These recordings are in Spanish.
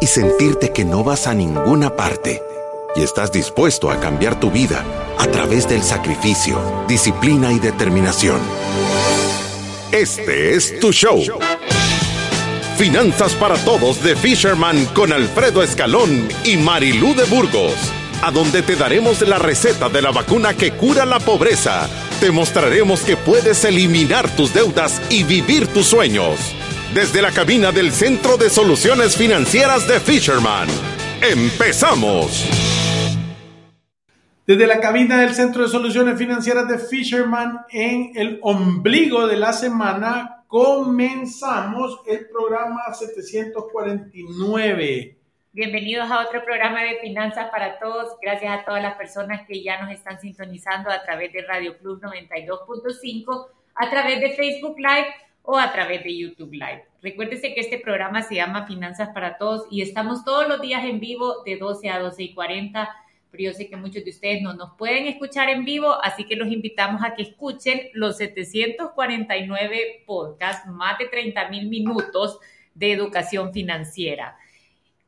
y sentirte que no vas a ninguna parte. Y estás dispuesto a cambiar tu vida a través del sacrificio, disciplina y determinación. Este es tu show. Finanzas para Todos de Fisherman con Alfredo Escalón y Marilú de Burgos, a donde te daremos la receta de la vacuna que cura la pobreza. Te mostraremos que puedes eliminar tus deudas y vivir tus sueños. Desde la cabina del Centro de Soluciones Financieras de Fisherman. ¡Empezamos! Desde la cabina del Centro de Soluciones Financieras de Fisherman en el ombligo de la semana, comenzamos el programa 749. Bienvenidos a otro programa de Finanzas para Todos. Gracias a todas las personas que ya nos están sintonizando a través de Radio Club 92.5, a través de Facebook Live o a través de YouTube Live. Recuérdese que este programa se llama Finanzas para Todos y estamos todos los días en vivo de 12 a 12 y 40 pero yo sé que muchos de ustedes no nos pueden escuchar en vivo, así que los invitamos a que escuchen los 749 podcasts, más de 30 mil minutos de educación financiera.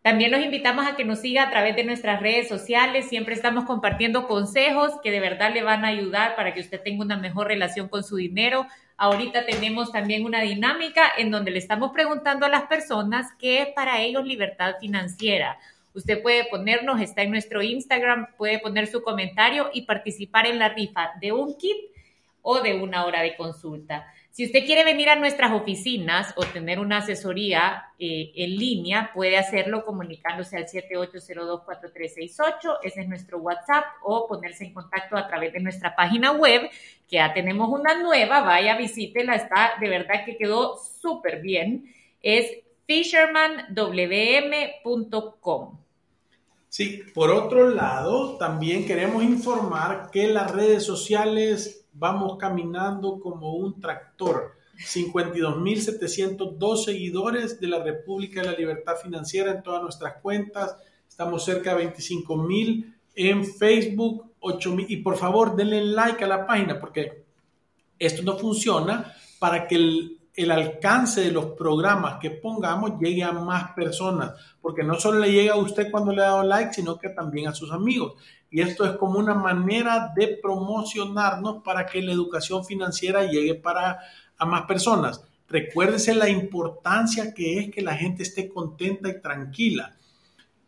También los invitamos a que nos siga a través de nuestras redes sociales. Siempre estamos compartiendo consejos que de verdad le van a ayudar para que usted tenga una mejor relación con su dinero. Ahorita tenemos también una dinámica en donde le estamos preguntando a las personas qué es para ellos libertad financiera. Usted puede ponernos, está en nuestro Instagram, puede poner su comentario y participar en la rifa de un kit o de una hora de consulta. Si usted quiere venir a nuestras oficinas o tener una asesoría eh, en línea, puede hacerlo comunicándose al 78024368, ese es nuestro WhatsApp, o ponerse en contacto a través de nuestra página web, que ya tenemos una nueva, vaya, visítela, está de verdad que quedó súper bien. Es fishermanwm.com. Sí, por otro lado, también queremos informar que las redes sociales vamos caminando como un tractor. 52.702 seguidores de la República de la Libertad Financiera en todas nuestras cuentas. Estamos cerca de 25.000 en Facebook, 8.000. Y por favor, denle like a la página porque esto no funciona para que el, el alcance de los programas que pongamos llegue a más personas, porque no solo le llega a usted cuando le ha dado like, sino que también a sus amigos. Y esto es como una manera de promocionarnos para que la educación financiera llegue para a más personas. Recuérdese la importancia que es que la gente esté contenta y tranquila.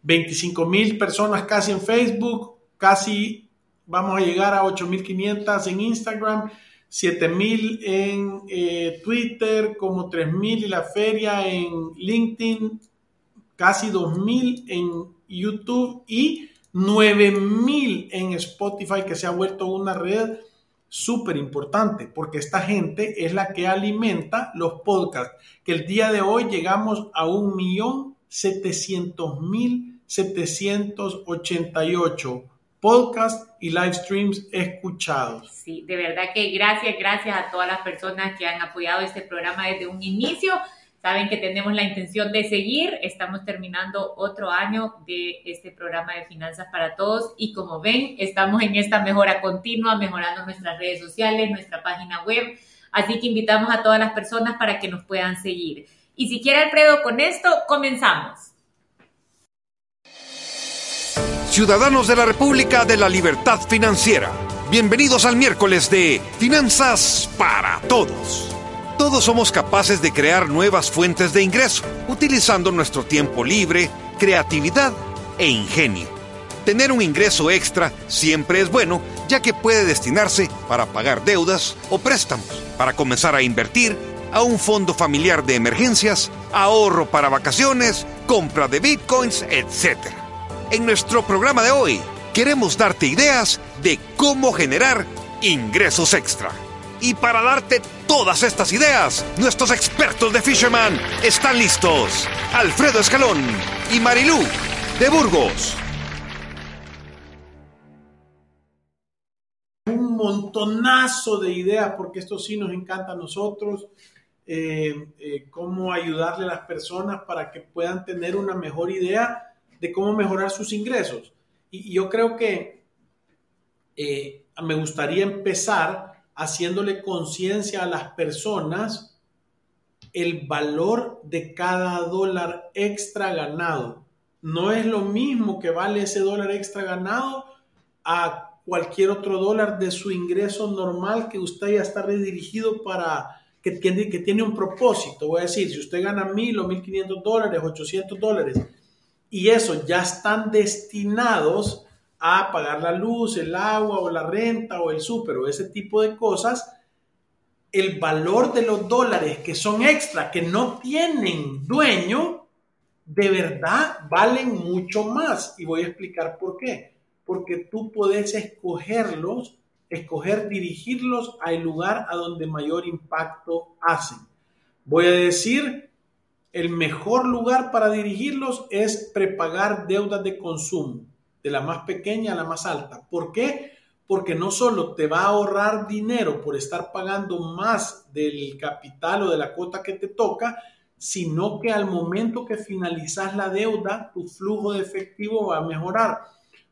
25 mil personas casi en Facebook, casi vamos a llegar a 8.500 en Instagram 7000 en eh, Twitter, como 3000 y la feria en LinkedIn, casi 2000 en YouTube y 9000 en Spotify, que se ha vuelto una red súper importante, porque esta gente es la que alimenta los podcasts, que el día de hoy llegamos a 1.700.788 podcast y live streams escuchados. Sí, de verdad que gracias, gracias a todas las personas que han apoyado este programa desde un inicio. Saben que tenemos la intención de seguir. Estamos terminando otro año de este programa de Finanzas para Todos y como ven, estamos en esta mejora continua, mejorando nuestras redes sociales, nuestra página web. Así que invitamos a todas las personas para que nos puedan seguir. Y si quiere, Alfredo, con esto comenzamos. Ciudadanos de la República de la Libertad Financiera, bienvenidos al miércoles de Finanzas para Todos. Todos somos capaces de crear nuevas fuentes de ingreso, utilizando nuestro tiempo libre, creatividad e ingenio. Tener un ingreso extra siempre es bueno, ya que puede destinarse para pagar deudas o préstamos, para comenzar a invertir, a un fondo familiar de emergencias, ahorro para vacaciones, compra de bitcoins, etc. En nuestro programa de hoy queremos darte ideas de cómo generar ingresos extra. Y para darte todas estas ideas, nuestros expertos de Fisherman están listos. Alfredo Escalón y Marilú de Burgos. Un montonazo de ideas, porque esto sí nos encanta a nosotros. Eh, eh, cómo ayudarle a las personas para que puedan tener una mejor idea de cómo mejorar sus ingresos. Y, yo creo que eh, me gustaría empezar haciéndole conciencia a las personas el valor de cada dólar extra ganado. No es lo mismo que vale ese dólar extra ganado a cualquier otro dólar de su ingreso normal que usted ya está redirigido para que tiene, que tiene un propósito. Voy a decir, si usted gana mil o mil quinientos dólares, ochocientos dólares, y eso ya están destinados a pagar la luz, el agua o la renta o el súper o ese tipo de cosas, el valor de los dólares que son extra, que no tienen dueño, de verdad valen mucho más. Y voy a explicar por qué. Porque tú puedes escogerlos, escoger dirigirlos al lugar a donde mayor impacto hacen. Voy a decir, el mejor lugar para dirigirlos es prepagar deudas de consumo, de la más pequeña a la más alta. ¿Por qué? porque no solo te va a ahorrar dinero por estar pagando más del capital o de la cuota que te toca, sino que al momento que finalizas la deuda, tu flujo de efectivo va a mejorar,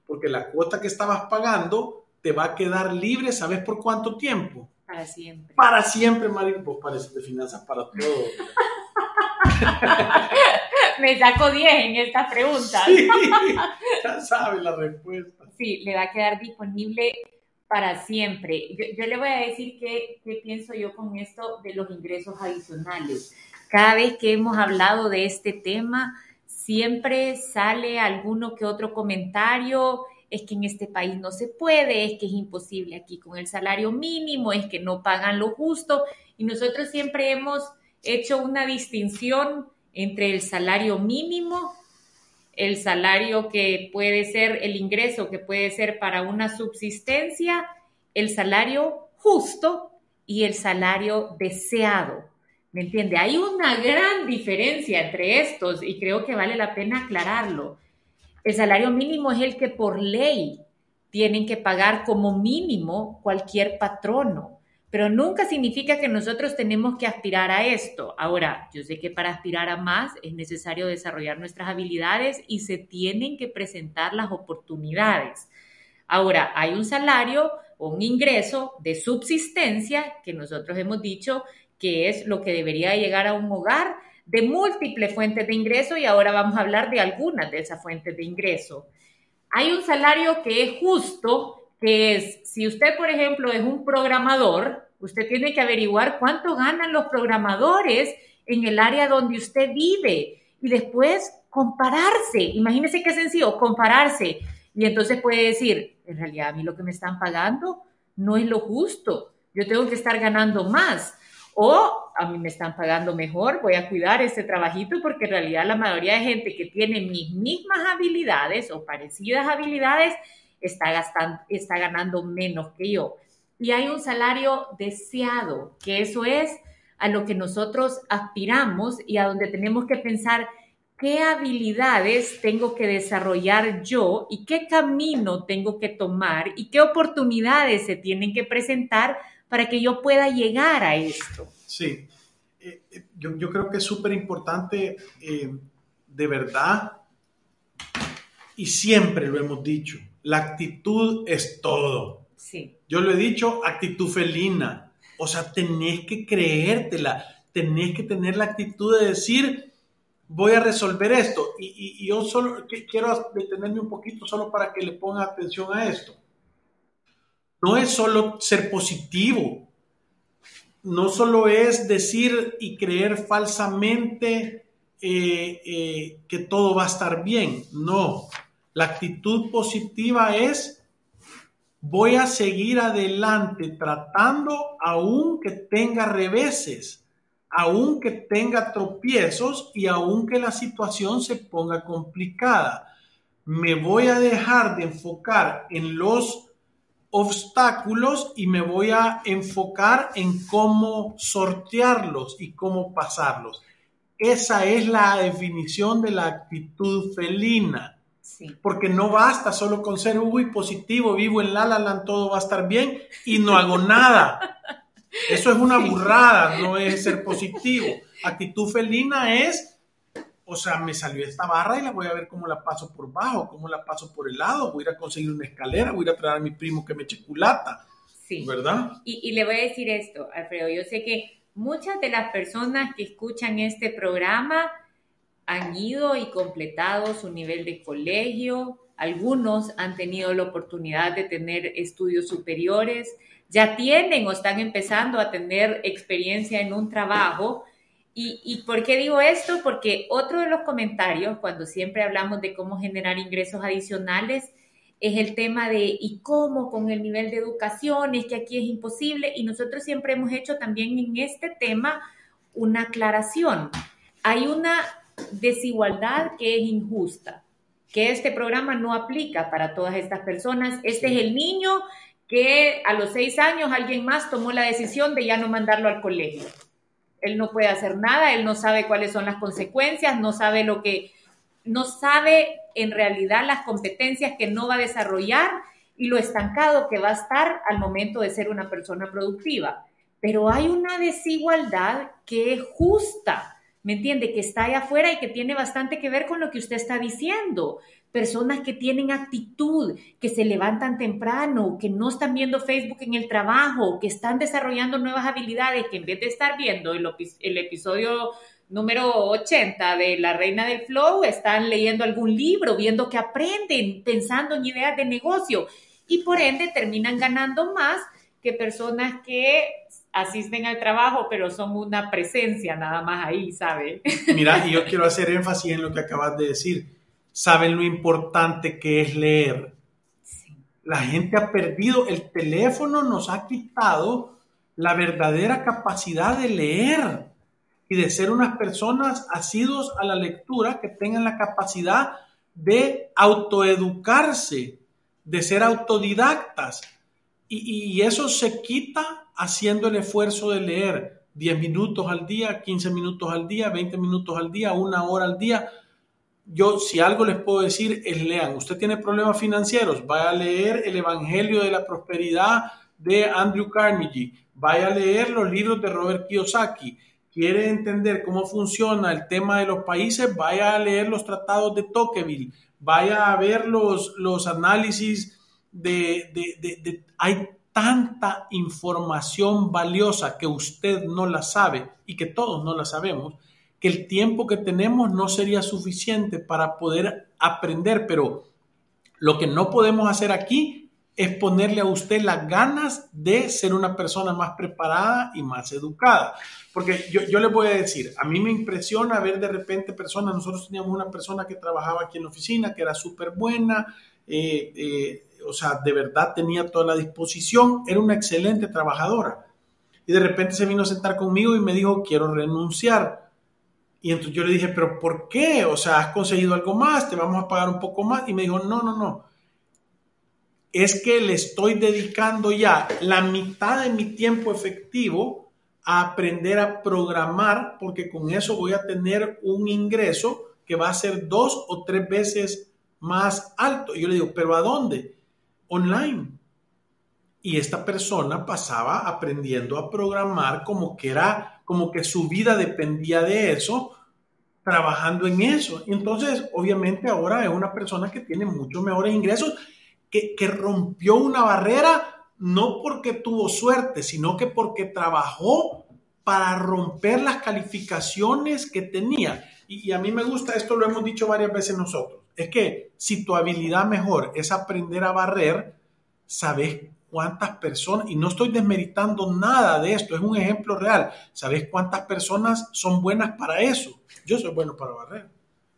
porque la cuota que estabas pagando te va a quedar libre, ¿sabes por cuánto tiempo? Para siempre. Para siempre, María, vos pareces de finanzas para todo. Me saco 10 en esta pregunta. Sí, ya sabes la respuesta. Sí, le va a quedar disponible para siempre. Yo, le voy a decir qué, qué pienso yo con esto de los ingresos adicionales. Cada vez que hemos hablado de este tema, siempre sale alguno que otro comentario, es que en este país no se puede, es que es imposible aquí con el salario mínimo, es que no pagan lo justo. Y nosotros siempre hemos hecho una distinción entre el salario mínimo, el salario que puede ser el ingreso que puede ser para una subsistencia, el salario justo y el salario deseado. ¿Me entiende? Hay una gran diferencia entre estos y creo que vale la pena aclararlo. El salario mínimo es el que por ley tienen que pagar como mínimo cualquier patrono pero nunca significa que nosotros tenemos que aspirar a esto. Ahora, yo sé que para aspirar a más es necesario desarrollar nuestras habilidades y se tienen que presentar las oportunidades. Ahora, hay un salario o un ingreso de subsistencia que nosotros hemos dicho que es lo que debería llegar a un hogar de múltiples fuentes de ingreso y ahora vamos a hablar de algunas de esas fuentes de ingreso. Hay un salario que es justo que es, si usted, por ejemplo, es un programador, usted tiene que averiguar cuánto ganan los programadores en el área donde usted vive y después compararse. Imagínese qué sencillo, compararse. Y entonces puede decir, en realidad a mí lo que me están pagando no es lo justo, yo tengo que estar ganando más. O a mí me están pagando mejor, voy a cuidar este trabajito porque en realidad la mayoría de gente que tiene mis mismas habilidades o parecidas habilidades está, gastando, está ganando menos que yo. Y hay un salario deseado, que eso es a lo que nosotros aspiramos y a donde tenemos que pensar qué habilidades tengo que desarrollar yo y qué camino tengo que tomar y qué oportunidades se tienen que presentar para que yo pueda llegar a esto. Sí, eh, eh, yo, yo, creo que es súper importante, eh, de verdad, y siempre lo hemos dicho, la actitud es todo. Sí. Yo lo he dicho, actitud felina. O sea, tenés que creértela, tenés que tener la actitud de decir, voy a resolver esto. Y, yo solo quiero detenerme un poquito solo para que le ponga atención a esto. No es solo ser positivo, no solo es decir y creer falsamente eh, eh, que todo va a estar bien, no. La actitud positiva es voy a seguir adelante tratando aunque tenga reveses, aunque tenga tropiezos y aunque la situación se ponga complicada. Me voy a dejar de enfocar en los obstáculos y me voy a enfocar en cómo sortearlos y cómo pasarlos. Esa es la definición de la actitud felina. Porque no basta solo con ser uy positivo, vivo en La La Land, todo va a estar bien y no hago nada. Eso es una burrada, no es ser positivo. Actitud felina es, o sea, me salió esta barra y la voy a ver cómo la paso por bajo, cómo la paso por el lado, voy a ir a conseguir una escalera, voy a ir a traer a mi primo que me eche culata. Sí. ¿Verdad? Y, y le voy a decir esto, Alfredo, yo sé que muchas de las personas que escuchan este programa han ido y completado su nivel de colegio, algunos han tenido la oportunidad de tener estudios superiores, ya tienen o están empezando a tener experiencia en un trabajo. ¿Y, ¿Y, por qué digo esto? Porque otro de los comentarios, cuando siempre hablamos de cómo generar ingresos adicionales, es el tema de ¿y cómo con el nivel de educación? Es que aquí es imposible. Y nosotros siempre hemos hecho también en este tema una aclaración. Hay una desigualdad que es injusta, que este programa no aplica para todas estas personas. Este es el niño que a los seis años alguien más tomó la decisión de ya no mandarlo al colegio. Él no puede hacer nada, él no sabe cuáles son las consecuencias, no sabe lo que, no sabe en realidad las competencias que no va a desarrollar y lo estancado que va a estar al momento de ser una persona productiva. Pero hay una desigualdad que es justa ¿me entiende? Que está allá afuera y que tiene bastante que ver con lo que usted está diciendo. Personas que tienen actitud, que se levantan temprano, que no están viendo Facebook en el trabajo, que están desarrollando nuevas habilidades, que en vez de estar viendo el, el episodio número 80 de La Reina del Flow, están leyendo algún libro, viendo que aprenden, pensando en ideas de negocio y por ende terminan ganando más que personas que asisten al trabajo, pero son una presencia nada más ahí, ¿sabe? Mira, y yo quiero hacer énfasis en lo que acabas de decir. Saben lo importante que es leer. La gente ha perdido, el teléfono nos ha quitado la verdadera capacidad de leer y de ser unas personas asidos a la lectura que tengan la capacidad de autoeducarse, de ser autodidactas. Y, eso se quita haciendo el esfuerzo de leer 10 minutos al día, 15 minutos al día, 20 minutos al día, una hora al día. Yo, si algo les puedo decir, es lean. Usted tiene problemas financieros, vaya a leer el Evangelio de la Prosperidad de Andrew Carnegie, vaya a leer los libros de Robert Kiyosaki. Quiere entender cómo funciona el tema de los países, vaya a leer los tratados de Tocqueville, vaya a ver los, los análisis de, de, de, hay tanta información valiosa que usted no la sabe y que todos no la sabemos, que el tiempo que tenemos no sería suficiente para poder aprender, pero lo que no podemos hacer aquí es ponerle a usted las ganas de ser una persona más preparada y más educada. Porque yo, yo le voy a decir, a mí me impresiona ver de repente personas, nosotros teníamos una persona que trabajaba aquí en la oficina, que era súper buena, eh, eh, o sea, de verdad tenía toda la disposición, era una excelente trabajadora. Y de repente se vino a sentar conmigo y me dijo, quiero renunciar. Y entonces yo le dije, pero ¿por qué? O sea, has conseguido algo más, te vamos a pagar un poco más. Y me dijo, no, no, no. Es que le estoy dedicando ya la mitad de mi tiempo efectivo a aprender a programar, porque con eso voy a tener un ingreso que va a ser dos o tres veces más alto. Y yo le digo, pero ¿a dónde? online. Y esta persona pasaba aprendiendo a programar como que era, como que su vida dependía de eso, trabajando en eso. Y entonces, obviamente, ahora es una persona que tiene muchos mejores ingresos, que, que rompió una barrera, no porque tuvo suerte, sino que porque trabajó para romper las calificaciones que tenía. Y, y, a mí me gusta, esto lo hemos dicho varias veces nosotros, es que si tu habilidad mejor es aprender a barrer, sabes cuántas personas, y no estoy desmeritando nada de esto, es un ejemplo real, sabes cuántas personas son buenas para eso. Yo soy bueno para barrer.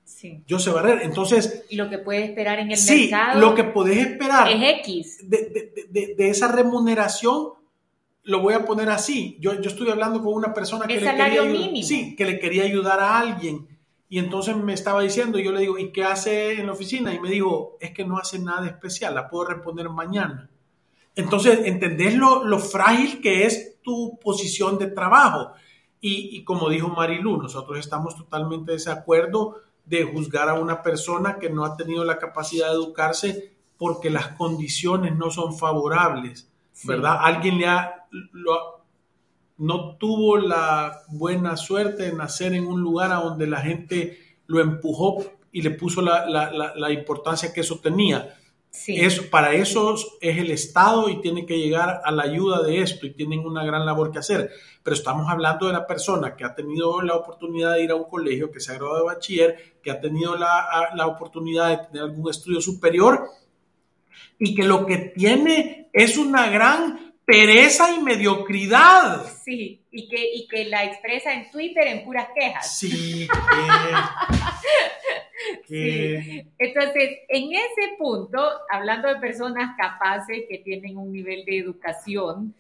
Sí. Yo sé barrer. Entonces. Lo que puedes esperar en el sí, mercado. Lo que puedes esperar. Es X. De, de, de, de, esa remuneración, lo voy a poner así. Yo, yo estuve hablando con una persona que el le, salario quería, mínimo. Sí, que le quería ayudar a alguien y entonces me estaba diciendo, yo le digo, ¿y qué hace en la oficina? Y me dijo, es que no hace nada especial, la puedo responder mañana. Entonces, ¿entendés lo, lo frágil que es tu posición de trabajo? Y, y, como dijo Marilu, nosotros estamos totalmente de desacuerdo de juzgar a una persona que no ha tenido la capacidad de educarse porque las condiciones no son favorables, ¿verdad? Sí. Alguien le ha, lo, no tuvo la buena suerte de nacer en un lugar a donde la gente lo empujó y le puso la, la, la, la importancia que eso tenía. Sí. Eso, para eso es el Estado y tiene que llegar a la ayuda de esto y tienen una gran labor que hacer. Pero estamos hablando de la persona que ha tenido la oportunidad de ir a un colegio, que se ha graduado de bachiller, que ha tenido la, la oportunidad de tener algún estudio superior y que lo que tiene es una gran pereza y mediocridad. Sí, y que, y que la expresa en Twitter en puras quejas. Sí, Entonces, en ese punto, hablando de personas capaces que tienen un nivel de educación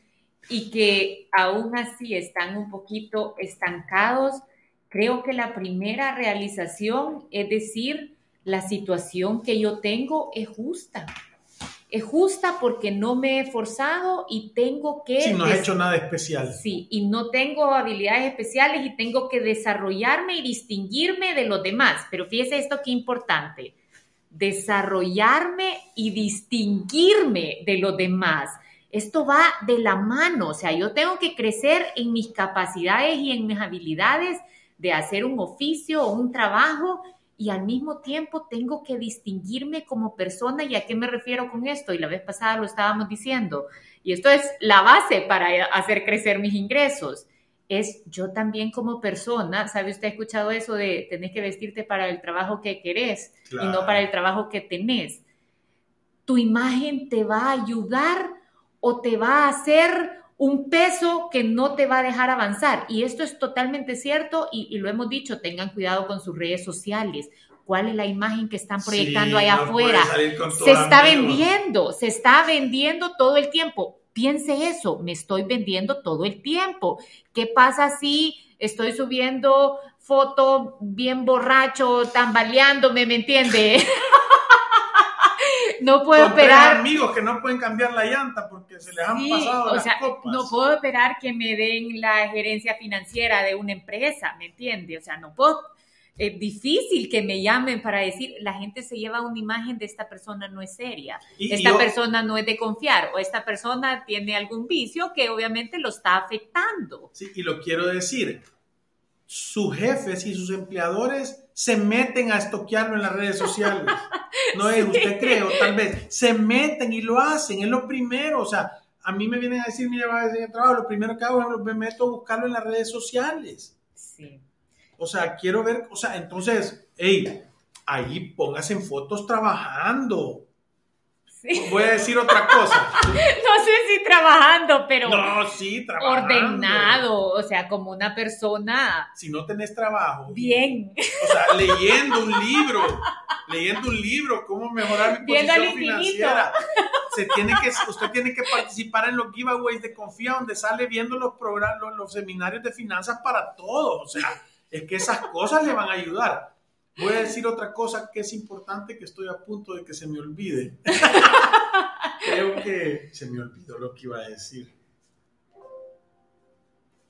y que aún así están un poquito estancados, creo que la primera realización es decir, la situación que yo tengo es justa es justa porque no me he forzado y tengo que... Sí, no he hecho nada especial. Sí, y no tengo habilidades especiales y tengo que desarrollarme y distinguirme de los demás. Pero fíjese esto qué importante, desarrollarme y distinguirme de los demás. Esto va de la mano, o sea, yo tengo que crecer en mis capacidades y en mis habilidades de hacer un oficio o un trabajo y al mismo tiempo tengo que distinguirme como persona. ¿Y a qué me refiero con esto? Y la vez pasada lo estábamos diciendo. Y esto es la base para hacer crecer mis ingresos. Es yo también como persona, ¿sabe usted ha escuchado eso de tener que vestirte para el trabajo que querés y no para el trabajo que tenés? Tu imagen te va a ayudar o te va a hacer un peso que no te va a dejar avanzar. Y esto es totalmente cierto y, lo hemos dicho, tengan cuidado con sus redes sociales. ¿Cuál es la imagen que están proyectando allá afuera? Se está vendiendo, se está vendiendo todo el tiempo. Piense eso, me estoy vendiendo todo el tiempo. ¿Qué pasa si estoy subiendo foto bien borracho, tambaleándome, ¿me entiende? no puedo esperar. amigos que no pueden cambiar la llanta porque se les han pasado las copas. No puedo esperar que me den la gerencia financiera de una empresa, ¿me entiende? O sea, no puedo. Es difícil que me llamen para decir, la gente se lleva una imagen de esta persona no es seria, esta persona no es de confiar o esta persona tiene algún vicio que obviamente lo está afectando. Sí, y lo quiero decir, sus jefes y sus empleadores se meten a estoquearlo en las redes sociales. No es, usted cree, o tal vez, se meten y lo hacen, es lo primero, o sea, a mí me vienen a decir, mira, va a decir trabajo, lo primero que hago es me meto a buscarlo en las redes sociales. Sí. O sea, quiero ver, o sea, entonces, hey, ahí póngase en fotos trabajando. Voy a decir otra cosa. no sé si trabajando, pero. No, sí, trabajando. Ordenado, o sea, como una persona. Si no tenés trabajo. Bien. O sea, leyendo un libro. leyendo un libro, cómo mejorar mi posición financiera. Se tiene que, usted tiene que participar en los giveaways de Confía, donde sale viendo los programas, los seminarios de finanzas para todos. O sea, es que esas cosas le van a ayudar. Voy a decir otra cosa que es importante que estoy a punto de que se me olvide. Creo que se me olvidó lo que iba a decir.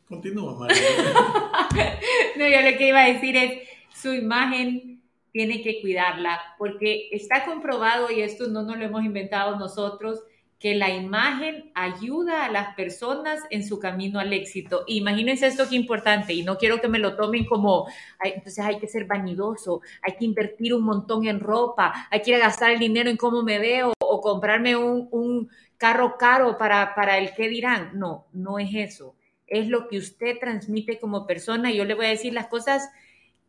Continúa, María. no, yo lo que iba a decir es, su imagen tiene que cuidarla, porque está comprobado, y esto no nos lo hemos inventado nosotros, que la imagen ayuda a las personas en su camino al éxito. Imagínense esto que importante, y no quiero que me lo tomen como, entonces hay que ser vanidoso, hay que invertir un montón en ropa, hay que gastar el dinero en cómo me veo o comprarme un, carro caro para, para el que dirán. No, no es eso. Es lo que usted transmite como persona. Yo le voy a decir las cosas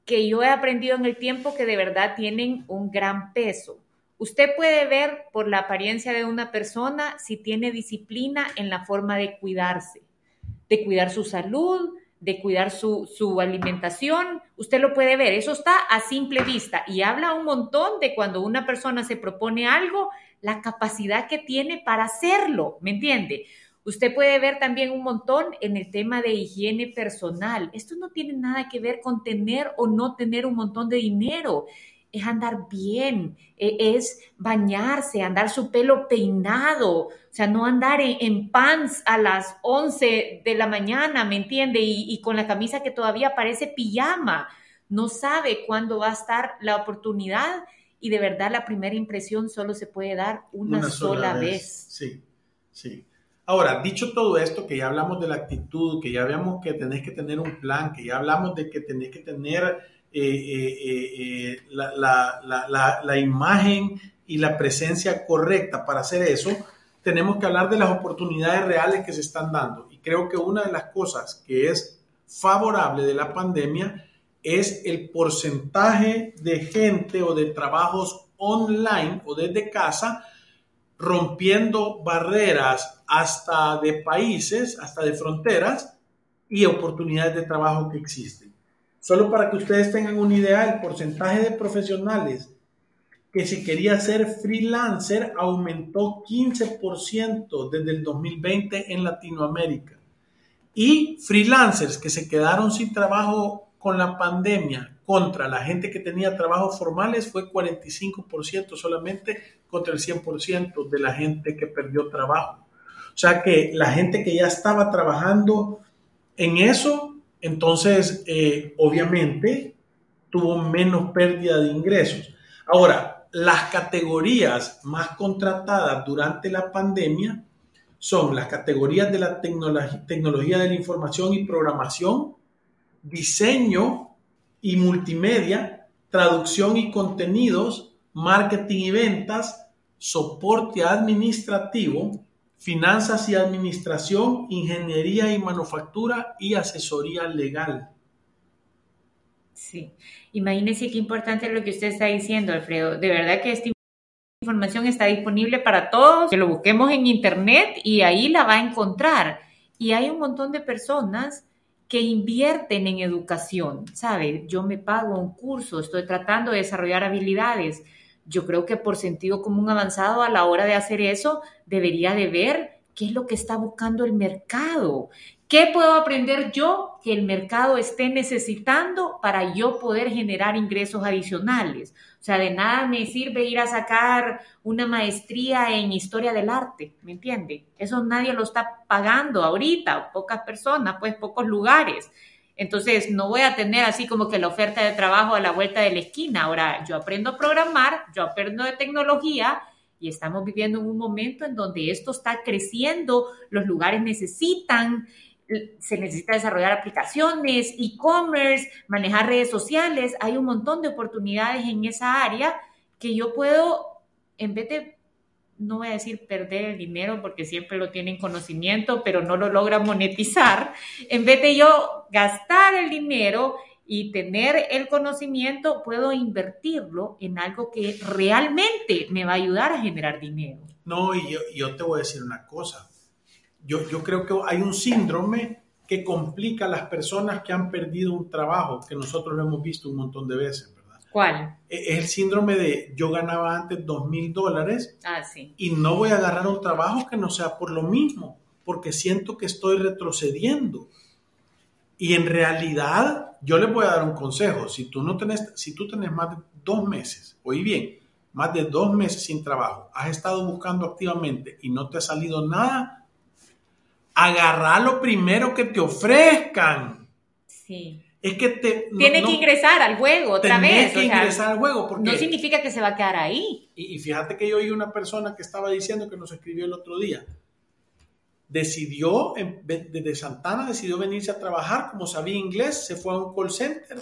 que yo he aprendido en el tiempo que de verdad tienen un gran peso. Usted puede ver por la apariencia de una persona si tiene disciplina en la forma de cuidarse, de cuidar su salud, de cuidar su, alimentación. Usted lo puede ver, eso está a simple vista y habla un montón de cuando una persona se propone algo, la capacidad que tiene para hacerlo, ¿me entiende? Usted puede ver también un montón en el tema de higiene personal. Esto no tiene nada que ver con tener o no tener un montón de dinero es andar bien, e, es bañarse, andar su pelo peinado, o sea, no andar en, pants a las 11 de la mañana, ¿me entiende? Y, con la camisa que todavía parece pijama. No sabe cuándo va a estar la oportunidad y de verdad la primera impresión solo se puede dar una, sola, vez. Sí, sí. Ahora, dicho todo esto, que ya hablamos de la actitud, que ya veamos que tenés que tener un plan, que ya hablamos de que tenés que tener eh, eh, eh, la, la, imagen y la presencia correcta para hacer eso, tenemos que hablar de las oportunidades reales que se están dando. Y creo que una de las cosas que es favorable de la pandemia es el porcentaje de gente o de trabajos online o desde casa rompiendo barreras hasta de países, hasta de fronteras y oportunidades de trabajo que existen. Solo para que ustedes tengan una idea, el porcentaje de profesionales que si quería ser freelancer aumentó 15% desde el 2020 en Latinoamérica. Y freelancers que se quedaron sin trabajo con la pandemia contra la gente que tenía trabajos formales fue 45% solamente contra el 100% de la gente que perdió trabajo. O sea que la gente que ya estaba trabajando en eso, entonces eh, obviamente tuvo menos pérdida de ingresos. Ahora, las categorías más contratadas durante la pandemia son las categorías de la tecnología de la información y programación, diseño y multimedia, traducción y contenidos, marketing y ventas, soporte administrativo, finanzas y administración, ingeniería y manufactura y asesoría legal. Sí. Imagínese qué importante es lo que usted está diciendo, Alfredo. De verdad que esta información está disponible para todos, que lo busquemos en internet y ahí la va a encontrar. Y hay un montón de personas que invierten en educación, ¿sabe? Yo me pago un curso, estoy tratando de desarrollar habilidades. Yo creo que por sentido común avanzado a la hora de hacer eso debería de ver qué es lo que está buscando el mercado, ¿Qué puedo aprender yo que el mercado esté necesitando para yo poder generar ingresos adicionales? O sea, de nada me sirve ir a sacar una maestría en historia del arte, ¿me entiende? Eso nadie lo está pagando ahorita, pocas personas, pues pocos lugares. Entonces, no voy a tener así como que la oferta de trabajo a la vuelta de la esquina. Ahora, yo aprendo a programar, yo aprendo de tecnología y estamos viviendo en un momento en donde esto está creciendo, los lugares necesitan se necesita desarrollar aplicaciones, e-commerce, manejar redes sociales. Hay un montón de oportunidades en esa área que yo puedo, en vez de, no voy a decir perder el dinero porque siempre lo tienen conocimiento, pero no lo logran monetizar, en vez de yo gastar el dinero y tener el conocimiento, puedo invertirlo en algo que realmente me va a ayudar a generar dinero. No, y yo, yo te voy a decir una cosa yo, yo creo que hay un síndrome que complica a las personas que han perdido un trabajo, que nosotros lo hemos visto un montón de veces. ¿Cuál? E, es el síndrome de yo ganaba antes dos mil dólares ah, y no voy a agarrar un trabajo que no sea por lo mismo, porque siento que estoy retrocediendo. Y en realidad, yo les voy a dar un consejo. Si tú no tenés, si tú tenés más de dos meses, oí bien, más de dos meses sin trabajo, has estado buscando activamente y no te ha salido nada, agarrar lo primero que te ofrezcan. Sí. Es que te... Tiene que ingresar al juego otra vez. que ingresar al juego. Porque, no significa que se va a quedar ahí. Y, fíjate que yo oí una persona que estaba diciendo que nos escribió el otro día. Decidió, desde Santana, decidió venirse a trabajar, como sabía inglés, se fue a un call center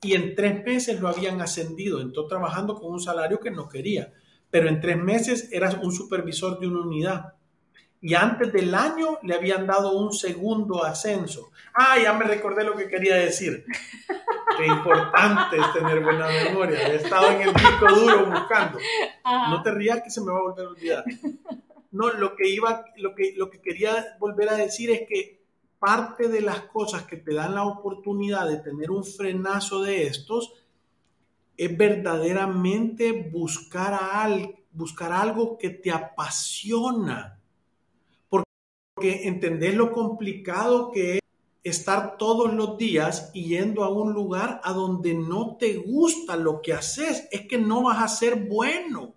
y en tres meses lo habían ascendido. Entró trabajando con un salario que no quería, pero en tres meses era un supervisor de una unidad y antes del año le habían dado un segundo ascenso. Ah, ya me recordé lo que quería decir. Qué importante es tener buena memoria. He estado en el disco duro buscando. No te rías que se me va a volver a olvidar. No, lo que iba, lo que, lo que quería volver a decir es que parte de las cosas que te dan la oportunidad de tener un frenazo de estos es verdaderamente buscar, a buscar algo que te apasiona porque entendés lo complicado que es estar todos los días yendo a un lugar a donde no te gusta lo que haces, es que no vas a ser bueno.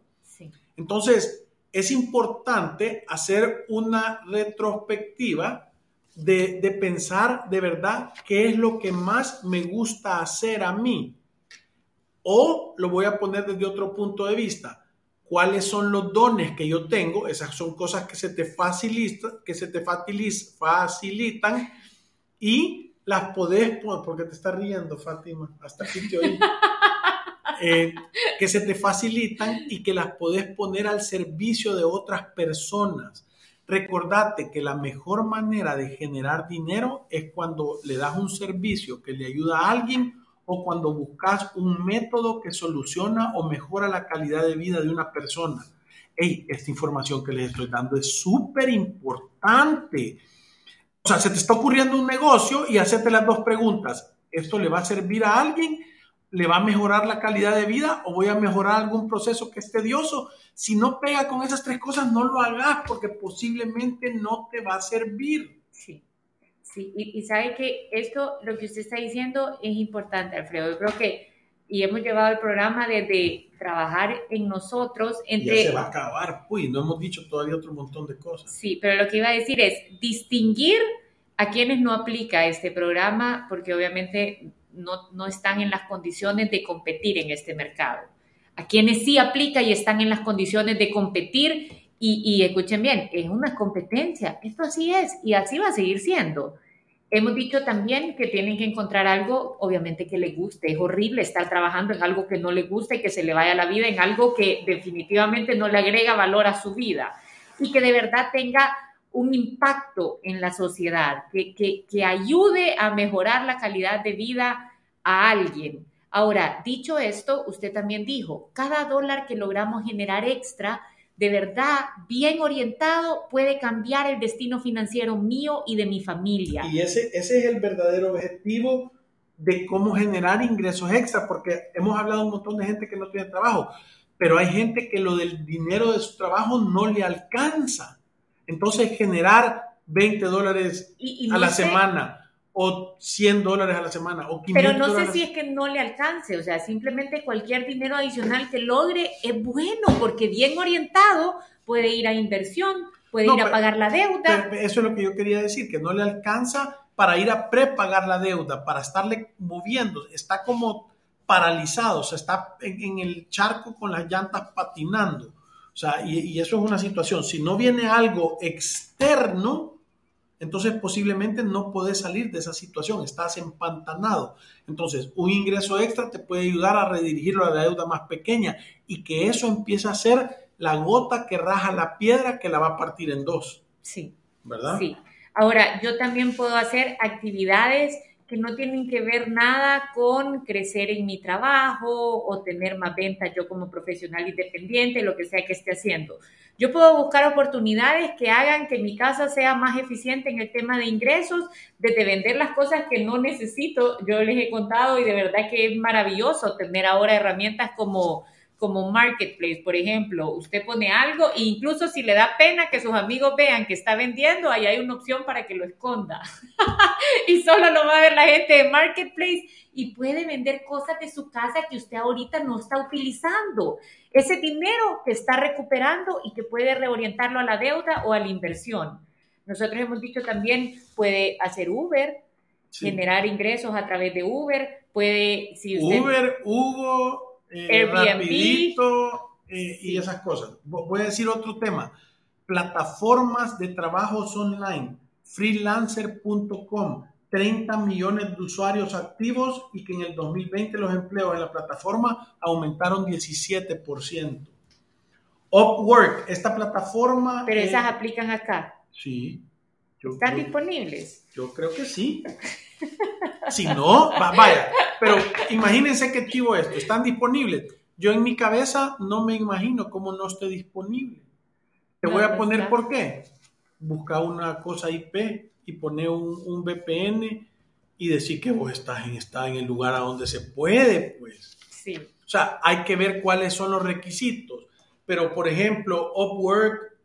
Entonces, es importante hacer una retrospectiva de, de, pensar de verdad qué es lo que más me gusta hacer a mí. O lo voy a poner desde otro punto de vista cuáles son los dones que yo tengo, esas son cosas que se te facilitan, que se te facilitan y las podés, ¿por qué te estás riendo, Fátima? Hasta aquí te oí. eh, que se te facilitan y que las podés poner al servicio de otras personas. Recordate que la mejor manera de generar dinero es cuando le das un servicio que le ayuda a alguien o cuando buscas un método que soluciona o mejora la calidad de vida de una persona. Hey, esta información que les estoy dando es súper importante. O sea, se te está ocurriendo un negocio y hacerte las dos preguntas. ¿Esto le va a servir a alguien? ¿Le va a mejorar la calidad de vida o voy a mejorar algún proceso que es tedioso? Si no pega con esas tres cosas, no lo hagas porque posiblemente no te va a servir. Sí, sí. Y, y sabe que esto, lo que usted está diciendo es importante, Alfredo. Yo creo que, y hemos llevado el programa desde trabajar en nosotros. Entre, ya se va a acabar, uy, no hemos dicho todavía otro montón de cosas. Sí, pero lo que iba a decir es distinguir a quienes no aplica este programa, porque obviamente no, no están en las condiciones de competir en este mercado. A quienes sí aplica y están en las condiciones de competir, y, y, escuchen bien, es una competencia, esto así es y así va a seguir siendo. Hemos dicho también que tienen que encontrar algo, obviamente, que les guste. Es horrible estar trabajando en algo que no le gusta y que se le vaya la vida en algo que definitivamente no le agrega valor a su vida y que de verdad tenga un impacto en la sociedad, que, que, que ayude a mejorar la calidad de vida a alguien. Ahora, dicho esto, usted también dijo, cada dólar que logramos generar extra, de verdad, bien orientado, puede cambiar el destino financiero mío y de mi familia. Y ese, ese es el verdadero objetivo de cómo generar ingresos extra, porque hemos hablado un montón de gente que no tiene trabajo, pero hay gente que lo del dinero de su trabajo no le alcanza. Entonces, generar 20 dólares Y- y no a la sé- semana o 100 dólares a la semana o 500 Pero no sé si es que no le alcance, o sea, simplemente cualquier dinero adicional que logre es bueno, porque bien orientado puede ir a inversión, puede No, ir a pagar la deuda. Eso es lo que yo quería decir, que no le alcanza para ir a prepagar la deuda, para estarle moviendo. Está como paralizado, o sea, está en, en el charco con las llantas patinando. O sea, y, y eso es una situación. Si no viene algo externo, entonces posiblemente no puedes salir de esa situación, estás empantanado. Entonces, un ingreso extra te puede ayudar a redirigirlo a la deuda más pequeña y que eso empiece a ser la gota que raja la piedra que la va a partir en dos, Sí, ¿verdad? sí. Ahora, yo también puedo hacer actividades que no tienen que ver nada con crecer en mi trabajo o tener más ventas yo como profesional independiente, lo que sea que esté haciendo. Yo puedo buscar oportunidades que hagan que mi casa sea más eficiente en el tema de ingresos, desde vender las cosas que no necesito. Yo les he contado y de verdad que es maravilloso tener ahora herramientas como como marketplace, por ejemplo, usted pone algo e incluso si le da pena que sus amigos vean que está vendiendo, ahí hay una opción para que lo esconda. y solo lo va a ver la gente de marketplace y puede vender cosas de su casa que usted ahorita no está utilizando. Ese dinero que está recuperando y que puede reorientarlo a la deuda o a la inversión. Nosotros hemos dicho también, puede hacer Uber, Sí. generar ingresos a través de Uber, puede, si usted... Uber, Hugo, eh. Rapidito eh, y esas cosas. Vo- Voy a decir otro tema. Plataformas de trabajos online, freelancer.com, 30 millones de usuarios activos y que en el 2020 los empleos en la plataforma aumentaron 17%. Upwork, esta plataforma... Pero eh, esas aplican acá. Sí. ¿Están disponibles? yo creo que sí. Si no, va- vaya. Pero imagínense qué chivo esto. Están disponibles. Yo en mi cabeza no me imagino cómo no esté disponible. Te voy a poner por qué. Busca una cosa IP y poner un, un VPN y decir que vos estás en, estás en el lugar a donde se puede, pues. Sí. O sea, hay que ver cuáles son los requisitos. Pero, por ejemplo, Upwork,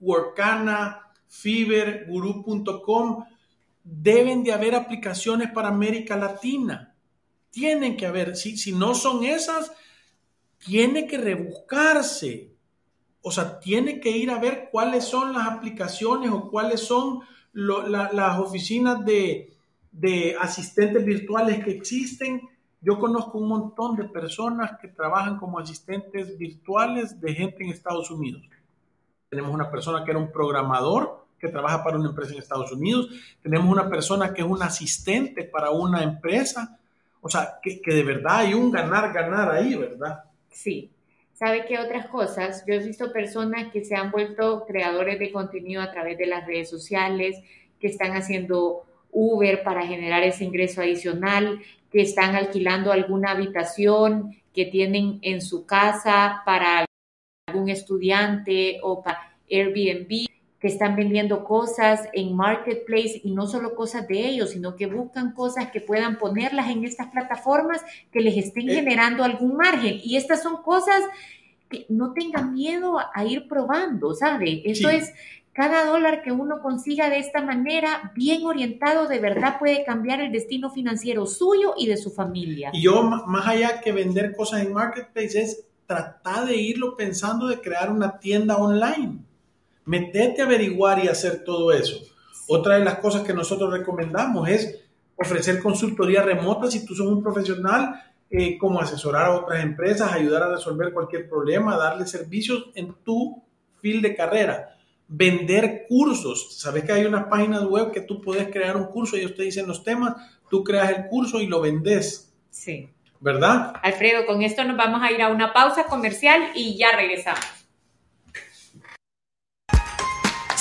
Workana, Fiverr, Guru.com, deben de haber aplicaciones para América Latina. Tienen que haber. Si, si no son esas, tiene que rebuscarse. O sea, tiene que ir a ver cuáles son las aplicaciones o cuáles son lo- la- las oficinas de, de asistentes virtuales que existen. Yo conozco un montón de personas que trabajan como asistentes virtuales de gente en Estados Unidos. Tenemos una persona que era un programador que trabaja para una empresa en Estados Unidos. Tenemos una persona que es un asistente para una empresa. O sea, que, de verdad hay un ganar-ganar ahí, ¿verdad? Sí. ¿Sabe qué otras cosas? Yo he visto personas que se han vuelto creadores de contenido a través de las redes sociales, que están haciendo Uber para generar ese ingreso adicional, que están alquilando alguna habitación que tienen en su casa para algún estudiante o para Airbnb, que están vendiendo cosas en Marketplace y no solo cosas de ellos, sino que buscan cosas que puedan ponerlas en estas plataformas que les estén Eh. generando algún margen. Y estas son cosas que no tengan miedo a ir probando, ¿sabe? Eso Sí. es cada dólar que uno consiga de esta manera, bien orientado, de verdad puede cambiar el destino financiero suyo y de su familia. Y yo, más allá que vender cosas en Marketplace, es tratar de irlo pensando de crear una tienda online. Metete a averiguar y hacer todo eso. Otra de las cosas que nosotros recomendamos es ofrecer consultoría remota si tú sos un profesional, eh, como asesorar a otras empresas, ayudar a resolver cualquier problema, darle servicios en tu fil de carrera. Vender cursos. Sabes que hay unas páginas web que tú puedes crear un curso, ellos te dicen los temas, tú creas el curso y lo vendes. Sí. ¿verdad? Alfredo, con esto nos vamos a ir a una pausa comercial y ya regresamos.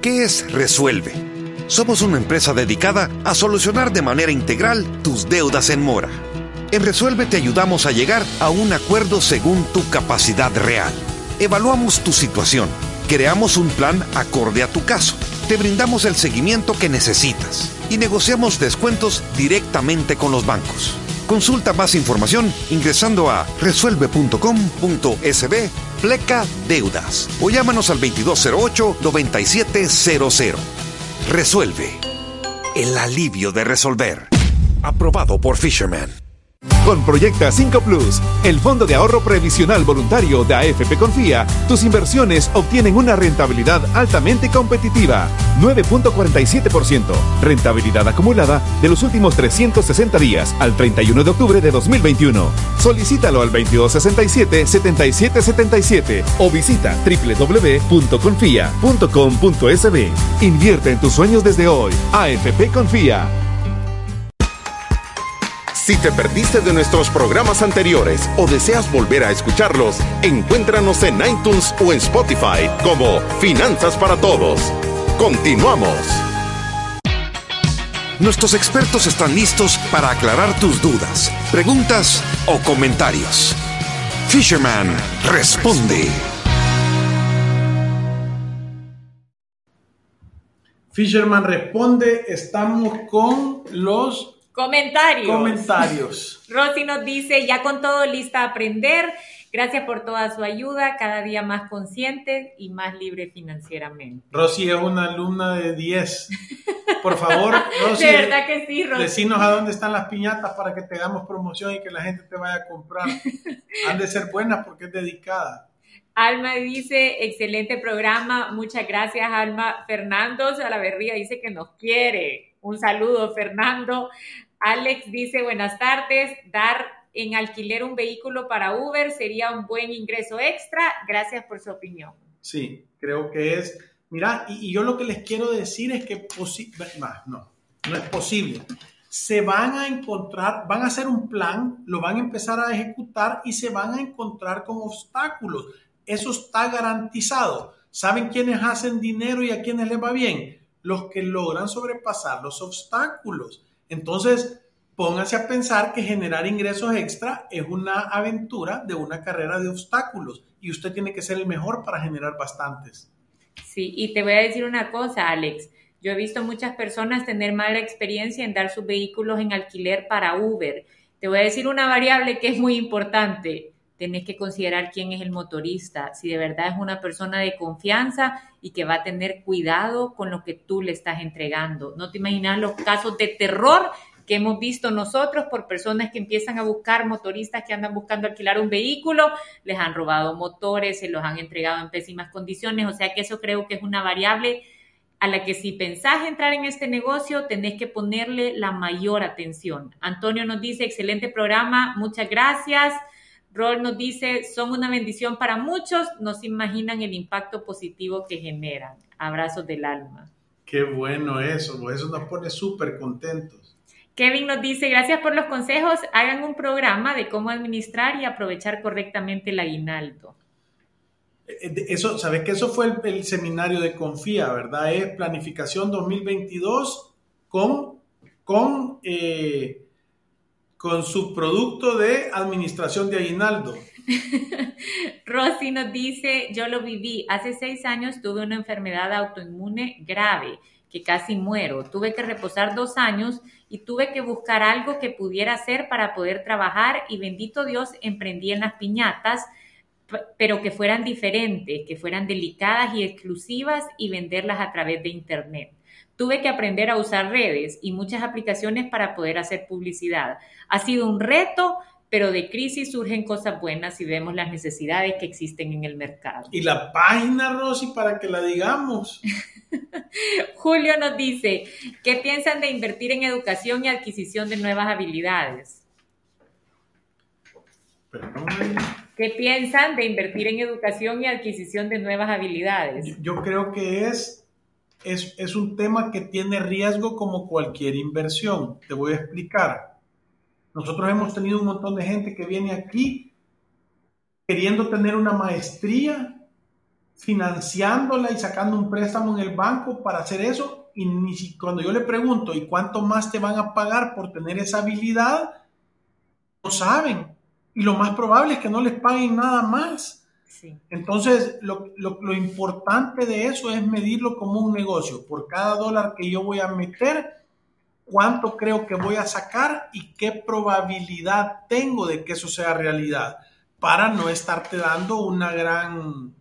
¿Qué es Resuelve? Somos una empresa dedicada a solucionar de manera integral tus deudas en mora. En Resuelve te ayudamos a llegar a un acuerdo según tu capacidad real. Evaluamos tu situación, creamos un plan acorde a tu caso, te brindamos el seguimiento que necesitas y negociamos descuentos directamente con los bancos. Consulta más información ingresando a resuelve.com.sb pleca deudas o llámanos al 2208-9700. Resuelve. El alivio de resolver. Aprobado por Fisherman. Con Proyecta 5 Plus, el Fondo de Ahorro Previsional Voluntario de AFP Confía, tus inversiones obtienen una rentabilidad altamente competitiva, 9.47%, rentabilidad acumulada de los últimos 360 días al 31 de octubre de 2021. Solicítalo al 2267-7777 o visita www.confía.com.sb. Invierte en tus sueños desde hoy. AFP Confía. Si te perdiste de nuestros programas anteriores o deseas volver a escucharlos, encuéntranos en iTunes o en Spotify como Finanzas para Todos. Continuamos. Nuestros expertos están listos para aclarar tus dudas, preguntas o comentarios. Fisherman responde. Fisherman responde, estamos con los Comentarios. comentarios. Rosy nos dice, ya con todo lista a aprender. Gracias por toda su ayuda, cada día más consciente y más libre financieramente. Rosy es una alumna de 10. Por favor, Rosy, de verdad que sí, Rosy. decinos a dónde están las piñatas para que te damos promoción y que la gente te vaya a comprar. Han de ser buenas porque es dedicada. Alma dice, excelente programa, muchas gracias Alma. Fernando Salaverría dice que nos quiere. Un saludo, Fernando. Alex dice, buenas tardes, dar en alquiler un vehículo para Uber sería un buen ingreso extra. Gracias por su opinión. Sí, creo que es. Mira, y, yo lo que les quiero decir es que no, no es posible. Se van a encontrar, van a hacer un plan, lo van a empezar a ejecutar y se van a encontrar con obstáculos. Eso está garantizado. ¿Saben quiénes hacen dinero y a quiénes les va bien? Los que logran sobrepasar los obstáculos. Entonces, pónganse a pensar que generar ingresos extra es una aventura de una carrera de obstáculos y usted tiene que ser el mejor para generar bastantes. Sí, y te voy a decir una cosa, Alex. Yo he visto muchas personas tener mala experiencia en dar sus vehículos en alquiler para Uber. Te voy a decir una variable que es muy importante. Tenés que considerar quién es el motorista, si de verdad es una persona de confianza y que va a tener cuidado con lo que tú le estás entregando. No te imaginas los casos de terror que hemos visto nosotros por personas que empiezan a buscar motoristas que andan buscando alquilar un vehículo, les han robado motores, se los han entregado en pésimas condiciones, o sea que eso creo que es una variable a la que si pensás entrar en este negocio tenés que ponerle la mayor atención. Antonio nos dice, excelente programa, muchas gracias. Rol nos dice, son una bendición para muchos, no se imaginan el impacto positivo que generan. Abrazos del alma. Qué bueno eso, eso nos pone súper contentos. Kevin nos dice, gracias por los consejos, hagan un programa de cómo administrar y aprovechar correctamente el aguinaldo. Eh, eso, ¿sabes que Eso fue el, seminario de Confía, ¿verdad? Es planificación 2022 con, con, eh, con su producto de administración de aguinaldo. Rosy nos dice, yo lo viví, hace seis años tuve una enfermedad autoinmune grave que casi muero, tuve que reposar dos años y tuve que buscar algo que pudiera hacer para poder trabajar y bendito Dios emprendí en las piñatas pero que fueran diferentes, que fueran delicadas y exclusivas y venderlas a través de Internet. Tuve que aprender a usar redes y muchas aplicaciones para poder hacer publicidad. Ha sido un reto, pero de crisis surgen cosas buenas y vemos las necesidades que existen en el mercado. Y la página, Rosy, para que la digamos. Julio nos dice, ¿qué piensan de invertir en educación y adquisición de nuevas habilidades? ¿Qué piensan de invertir en educación y adquisición de nuevas habilidades? Yo creo que es, es, es un tema que tiene riesgo como cualquier inversión. Te voy a explicar. Nosotros hemos tenido un montón de gente que viene aquí queriendo tener una maestría, financiándola y sacando un préstamo en el banco para hacer eso. Y ni si, cuando yo le pregunto, ¿y cuánto más te van a pagar por tener esa habilidad? No saben y lo más probable es que no les paguen nada más. Entonces, lo, importante de eso es medirlo como un negocio. Por cada dólar que yo voy a meter, cuánto creo que voy a sacar y qué probabilidad tengo de que eso sea realidad para no estarte dando una gran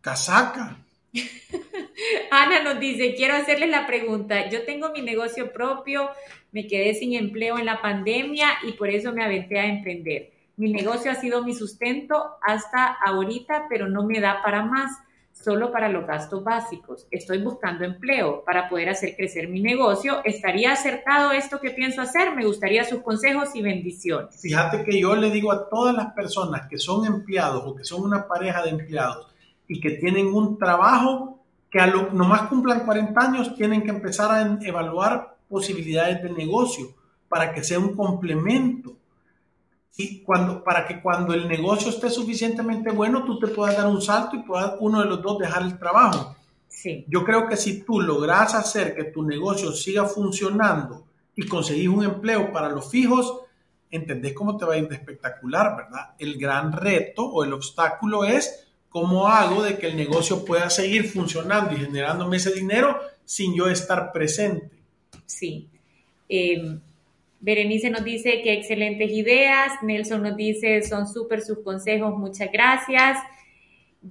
casaca. Ana nos dice, quiero hacerles la pregunta, yo tengo mi negocio propio, me quedé sin empleo en la pandemia y por eso me aventé a emprender. Mi negocio ha sido mi sustento hasta ahorita, pero no me da para más, solo para los gastos básicos. Estoy buscando empleo para poder hacer crecer mi negocio. ¿Estaría acertado esto que pienso hacer? Me gustaría sus consejos y bendiciones. Fíjate que yo le digo a todas las personas que son empleados o que son una pareja de empleados y que tienen un trabajo que a lo nomás cumplan 40 años tienen que empezar a evaluar posibilidades de negocio para que sea un complemento. Y cuando, para que cuando el negocio esté suficientemente bueno, tú te puedas dar un salto y puedas uno de los dos dejar el trabajo. Sí. Yo creo que si tú logras hacer que tu negocio siga funcionando y conseguís un empleo para los fijos, entendés cómo te va a ir de espectacular, ¿verdad? El gran reto o el obstáculo es cómo hago de que el negocio pueda seguir funcionando y generándome ese dinero sin yo estar presente. Sí. Em, Berenice nos dice que excelentes ideas. Nelson nos dice son súper sus consejos, muchas gracias.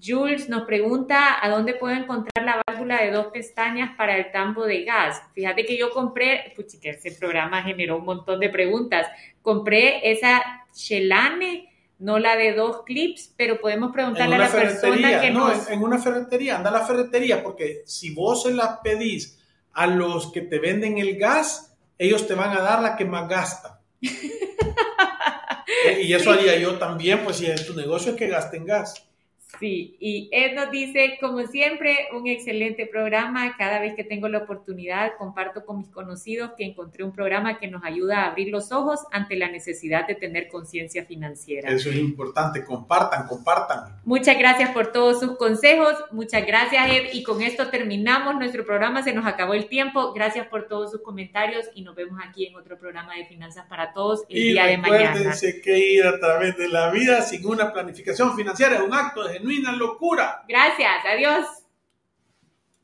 Jules nos pregunta a dónde puedo encontrar la válvula de dos pestañas para el tambo de gas. Fíjate que yo compré, pues que ese programa generó un montón de preguntas. Compré esa Shelane, no la de dos clips, pero podemos preguntarle a la persona que no. En una ferretería, anda a la ferretería, porque si vos se la pedís a los que te venden el gas, ellos te van a dar la que más gasta. y eso haría yo también, pues si en tu negocio es que gasten gas. Sí, y Ed nos dice, como siempre, un excelente programa. Cada vez que tengo la oportunidad, comparto con mis conocidos que encontré un programa que nos ayuda a abrir los ojos ante la necesidad de tener conciencia financiera. Eso es importante, compartan, compartan. Muchas gracias por todos sus consejos. Muchas gracias, Ed. Y con esto terminamos nuestro programa. Se nos acabó el tiempo. Gracias por todos sus comentarios y nos vemos aquí en otro programa de Finanzas para Todos el día de mañana. Recuérdense que ir a través de la vida sin una planificación financiera es un acto de genuina locura. Gracias, adiós.